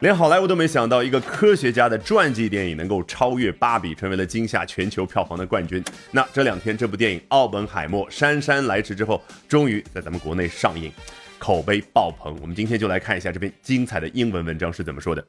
连好莱坞都没想到，一个科学家的传记电影能够超越《芭比》，成为了今夏全球票房的冠军。那这两天，这部电影《奥本海默》姗姗来迟之后，终于在咱们国内上映，口碑爆棚。我们今天就来看一下这篇精彩的英文文章是怎么说的。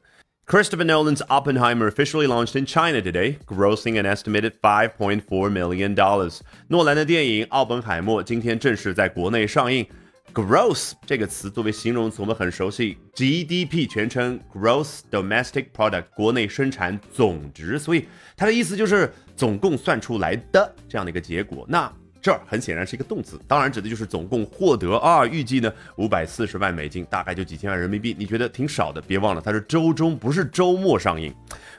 Christopher Nolan's Oppenheimer officially launched in China today, grossing an estimated 5.4 million dollars. 诺兰的电影《奥本海默》今天正式在国内上映。Gross 这个词作为形容词，我们很熟悉，GDP 全称 Gross Domestic Product，国内生产总值，所以它的意思就是总共算出来的这样的一个结果。那这儿很显然是一个动词，当然指的就是总共获得啊，预计呢五百四十万美金，大概就几千万人民币。你觉得挺少的，别忘了它是周中，不是周末上映。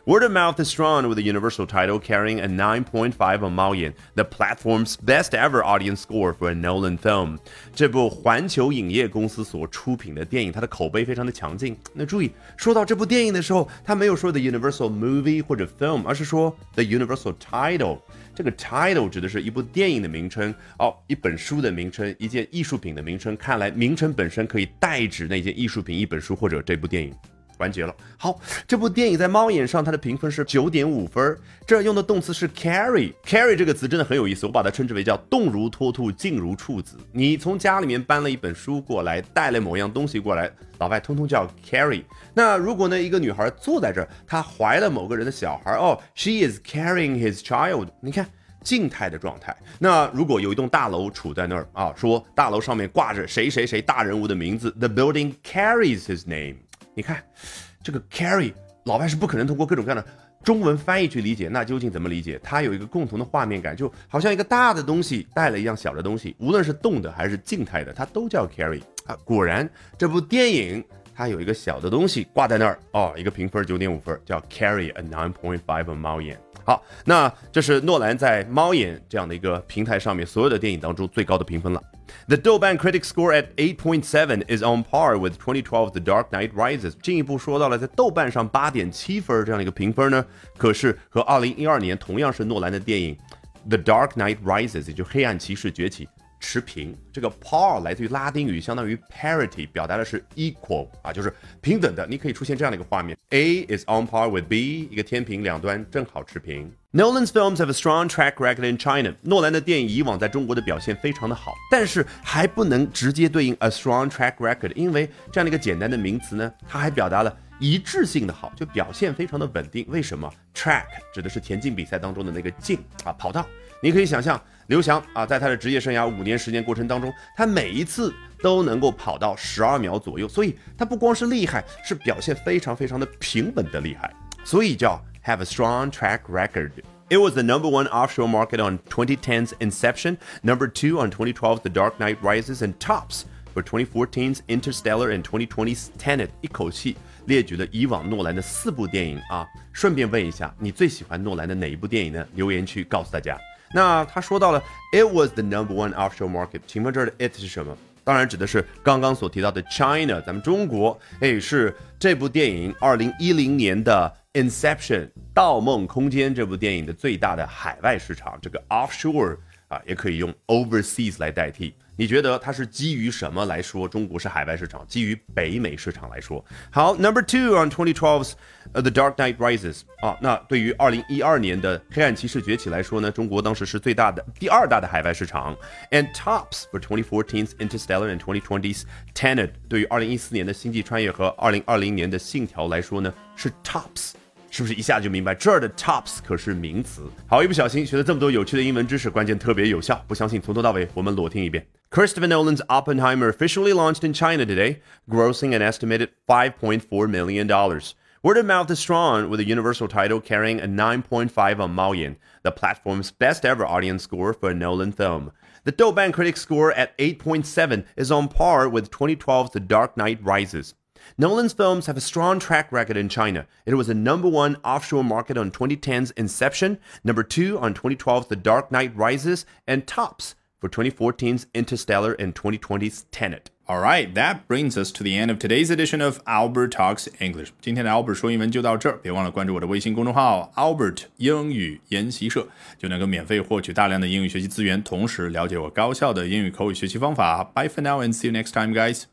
Word of mouth is strong with the Universal title carrying a 9.5 on Maoyan, the platform's best ever audience score for a Nolan film。这部环球影业公司所出品的电影，它的口碑非常的强劲。那注意，说到这部电影的时候，他没有说 the Universal movie 或者 film，而是说 the Universal title。这个 title 指的是一部电影的名称哦，一本书的名称，一件艺术品的名称。看来名称本身可以代指那件艺术品、一本书或者这部电影。完结了。好，这部电影在猫眼上它的评分是九点五分。这儿用的动词是 carry。carry 这个词真的很有意思，我把它称之为叫动如脱兔，静如处子。你从家里面搬了一本书过来，带了某样东西过来，老外通通叫 carry。那如果呢，一个女孩坐在这儿，她怀了某个人的小孩，哦，she is carrying his child。你看。静态的状态。那如果有一栋大楼处在那儿啊，说大楼上面挂着谁谁谁大人物的名字，The building carries his name。你看，这个 carry 老外是不可能通过各种各样的中文翻译去理解，那究竟怎么理解？它有一个共同的画面感，就好像一个大的东西带了一样小的东西，无论是动的还是静态的，它都叫 carry 啊。果然，这部电影它有一个小的东西挂在那儿哦，一个评分九点五分，叫 carry a nine point five a million。好，那这是诺兰在猫眼这样的一个平台上面所有的电影当中最高的评分了。The 豆瓣 critic score at 8.7 is on par with 2012's The Dark Knight Rises。进一步说到了，在豆瓣上八点七分这样的一个评分呢，可是和二零一二年同样是诺兰的电影《The Dark Knight Rises》也就黑暗骑士崛起持平。这个 par 来自于拉丁语，相当于 parity，表达的是 equal 啊，就是平等的。你可以出现这样的一个画面：A is on par with B，一个天平两端正好持平。Nolan's films have a strong track record in China。诺兰的电影以往在中国的表现非常的好，但是还不能直接对应 a strong track record，因为这样的一个简单的名词呢，它还表达了一致性的好，就表现非常的稳定。为什么？Track 指的是田径比赛当中的那个径啊，跑道。你可以想象刘翔啊，在他的职业生涯五年时间过程当中，他每一次都能够跑到十二秒左右，所以他不光是厉害，是表现非常非常的平稳的厉害，所以叫。have a strong track record. It was the number one offshore market on 2010's Inception, number two on 2012's The Dark Knight Rises, and tops for 2014's Interstellar and 2020's Tenet。一口气列举了以往诺兰的四部电影啊。顺便问一下，你最喜欢诺兰的哪一部电影呢？留言区告诉大家。那他说到了，It was the number one offshore market。请问这儿的 it 是什么？当然指的是刚刚所提到的 China，咱们中国。哎，是这部电影二零一零年的。Inception，《盗梦空间》这部电影的最大的海外市场，这个 offshore 啊，也可以用 overseas 来代替。你觉得它是基于什么来说中国是海外市场？基于北美市场来说。好，Number two on 2012's The Dark Knight Rises 啊，那对于2012年的黑暗骑士崛起来说呢，中国当时是最大的、第二大的海外市场。And tops for 2014's Interstellar and 2020's Tenet，对于2014年的星际穿越和2020年的信条来说呢，是 tops。是不是一下就明白这儿的 tops 可是名词？好，一不小心学了这么多有趣的英文知识，关键特别有效。不相信，从头到尾我们裸听一遍。Christopher Nolan's Oppenheimer officially launched in China today, grossing an estimated 5.4 million dollars. Word of mouth is strong, with the Universal title carrying a 9.5 on Maoyan, the platform's best ever audience score for a Nolan film. The Douban critic score at 8.7 is on par with 2012's The Dark Knight Rises. Nolan's films have a strong track record in China. It was the number one offshore market on 2010's Inception, number two on 2012's The Dark Knight Rises, and tops for 2014's Interstellar and 2020's Tenet. All right, that brings us to the end of today's edition of Albert Talks English. 今天的 Albert 说英文就到这儿，别忘了关注我的微信公众号 Albert 英语研习社，就能够免费获取大量的英语学习资源，同时了解我高效的英语口语学习方法。Bye for now and see you next time, guys.